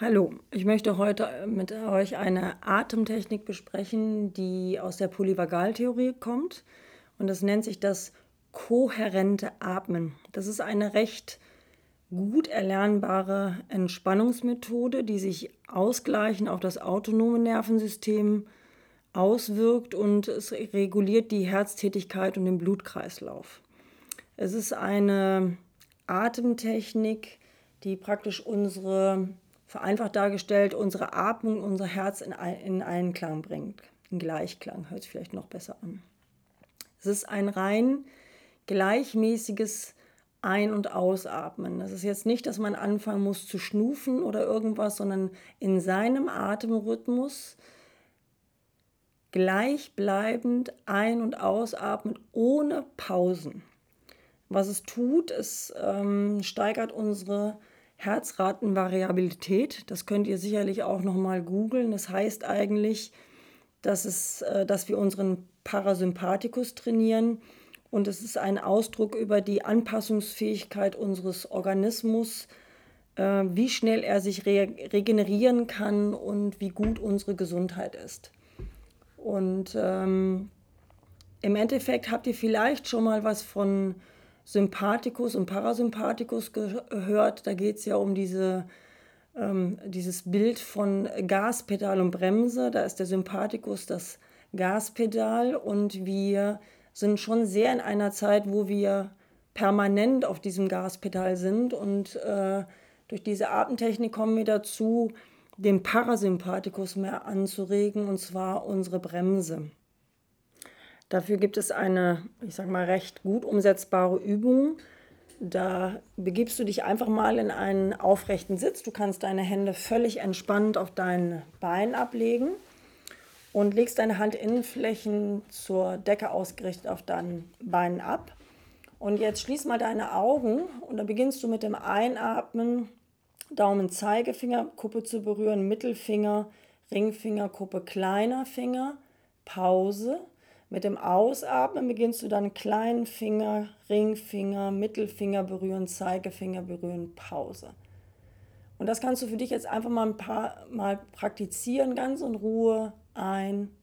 Hallo, ich möchte heute äh, mit euch eine Atemtechnik besprechen, die aus der Polyvagaltheorie kommt. Und das nennt sich das kohärente Atmen. Das ist eine recht gut erlernbare Entspannungsmethode, die sich ausgleichend auf das autonome Nervensystem auswirkt und es reguliert die Herztätigkeit und den Blutkreislauf. Es ist eine Atemtechnik, die praktisch unsere vereinfacht dargestellt, unsere Atmung, unser Herz in, in Einklang bringt. In Gleichklang hört sich vielleicht noch besser an. Es ist ein rein gleichmäßiges Ein- und Ausatmen. Das ist jetzt nicht, dass man anfangen muss zu schnufen oder irgendwas, sondern in seinem Atemrhythmus gleichbleibend ein- und ausatmen ohne Pausen. Was es tut, es ähm, steigert unsere Herzratenvariabilität. Das könnt ihr sicherlich auch noch mal googeln. Das heißt eigentlich, dass, es, äh, dass wir unseren Parasympathikus trainieren und es ist ein Ausdruck über die Anpassungsfähigkeit unseres Organismus, äh, wie schnell er sich regenerieren kann und wie gut unsere Gesundheit ist. Und ähm, im Endeffekt habt ihr vielleicht schon mal was von Sympathikus und Parasympathikus gehört. Da geht es ja um diese, ähm, dieses Bild von Gaspedal und Bremse. Da ist der Sympathikus das Gaspedal und wir sind schon sehr in einer Zeit, wo wir permanent auf diesem Gaspedal sind und äh, durch diese Atemtechnik kommen wir dazu, den Parasympathikus mehr anzuregen und zwar unsere Bremse. Dafür gibt es eine, ich sage mal, recht gut umsetzbare Übung. Da begibst du dich einfach mal in einen aufrechten Sitz. Du kannst deine Hände völlig entspannt auf dein Bein ablegen und legst deine Handinnenflächen zur Decke ausgerichtet auf deinen Beinen ab. Und jetzt schließ mal deine Augen und dann beginnst du mit dem Einatmen, Daumen, Zeigefinger, Kuppe zu berühren, Mittelfinger, Ringfinger, Kuppe, kleiner Finger, Pause mit dem Ausatmen beginnst du dann kleinen Finger, Ringfinger, Mittelfinger berühren, Zeigefinger berühren, Pause. Und das kannst du für dich jetzt einfach mal ein paar Mal praktizieren, ganz in Ruhe ein-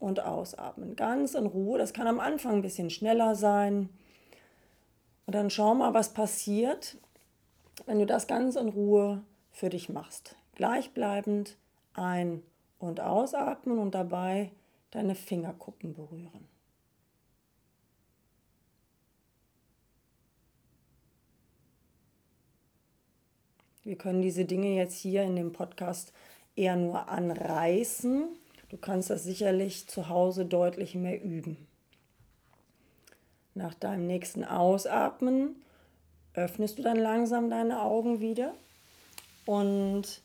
und ausatmen. Ganz in Ruhe. Das kann am Anfang ein bisschen schneller sein. Und dann schau mal, was passiert, wenn du das ganz in Ruhe für dich machst. Gleichbleibend ein- und ausatmen und dabei deine Fingerkuppen berühren. Wir können diese Dinge jetzt hier in dem Podcast eher nur anreißen. Du kannst das sicherlich zu Hause deutlich mehr üben. Nach deinem nächsten Ausatmen öffnest du dann langsam deine Augen wieder und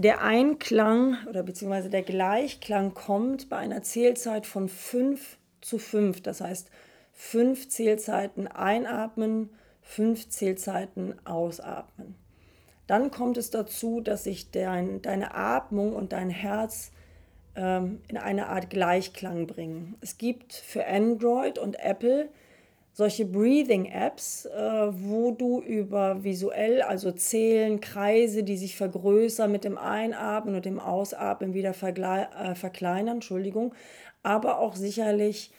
der Einklang oder beziehungsweise der Gleichklang kommt bei einer Zählzeit von 5 zu 5. Das heißt, fünf Zählzeiten einatmen, fünf Zählzeiten ausatmen. Dann kommt es dazu, dass sich dein, deine Atmung und dein Herz ähm, in eine Art Gleichklang bringen. Es gibt für Android und Apple solche Breathing-Apps, äh, wo du über visuell, also Zählen, Kreise, die sich vergrößern mit dem Einatmen und dem Ausatmen wieder äh, verkleinern, Entschuldigung, aber auch sicherlich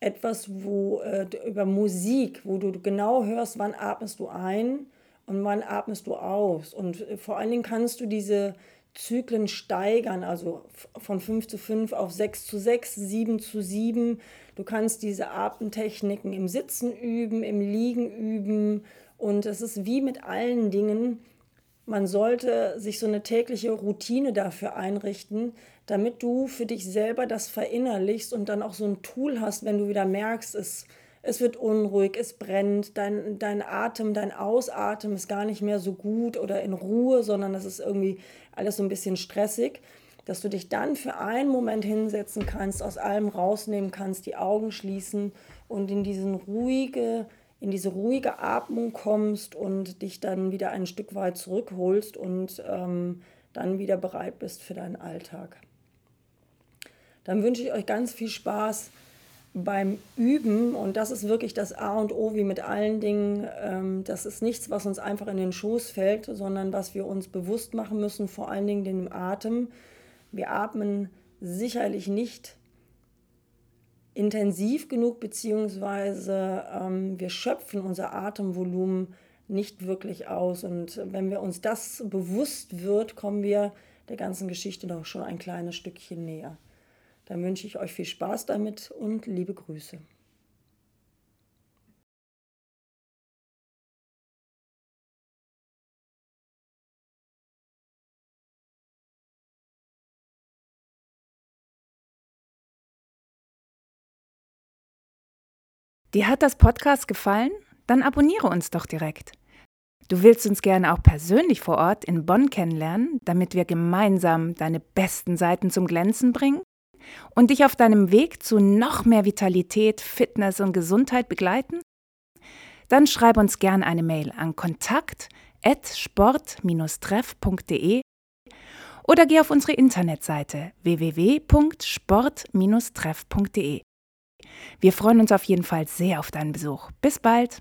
etwas, wo äh, über Musik, wo du genau hörst, wann atmest du ein und wann atmest du aus. Und äh, vor allen Dingen kannst du diese Zyklen steigern, also von 5 zu 5 auf 6 zu 6, 7 zu 7. Du kannst diese Atemtechniken im Sitzen üben, im Liegen üben. Und es ist wie mit allen Dingen, man sollte sich so eine tägliche Routine dafür einrichten, damit du für dich selber das verinnerlichst und dann auch so ein Tool hast, wenn du wieder merkst, es es wird unruhig, es brennt, dein, dein Atem, dein Ausatmen ist gar nicht mehr so gut oder in Ruhe, sondern es ist irgendwie alles so ein bisschen stressig, dass du dich dann für einen Moment hinsetzen kannst, aus allem rausnehmen kannst, die Augen schließen und in diesen ruhige, in diese ruhige Atmung kommst und dich dann wieder ein Stück weit zurückholst und ähm, dann wieder bereit bist für deinen Alltag. Dann wünsche ich euch ganz viel Spaß beim Üben, und das ist wirklich das A und O wie mit allen Dingen, ähm, das ist nichts, was uns einfach in den Schoß fällt, sondern was wir uns bewusst machen müssen, vor allen Dingen den Atem. Wir atmen sicherlich nicht intensiv genug, beziehungsweise ähm, wir schöpfen unser Atemvolumen nicht wirklich aus. Und wenn wir uns das bewusst wird, kommen wir der ganzen Geschichte doch schon ein kleines Stückchen näher. Dann wünsche ich euch viel Spaß damit und liebe Grüße. Dir hat das Podcast gefallen? Dann abonniere uns doch direkt. Du willst uns gerne auch persönlich vor Ort in Bonn kennenlernen, damit wir gemeinsam deine besten Seiten zum Glänzen bringen und dich auf deinem Weg zu noch mehr Vitalität, Fitness und Gesundheit begleiten? Dann schreib uns gerne eine Mail an kontakt@sport-treff.de oder geh auf unsere Internetseite www.sport-treff.de. Wir freuen uns auf jeden Fall sehr auf deinen Besuch. Bis bald!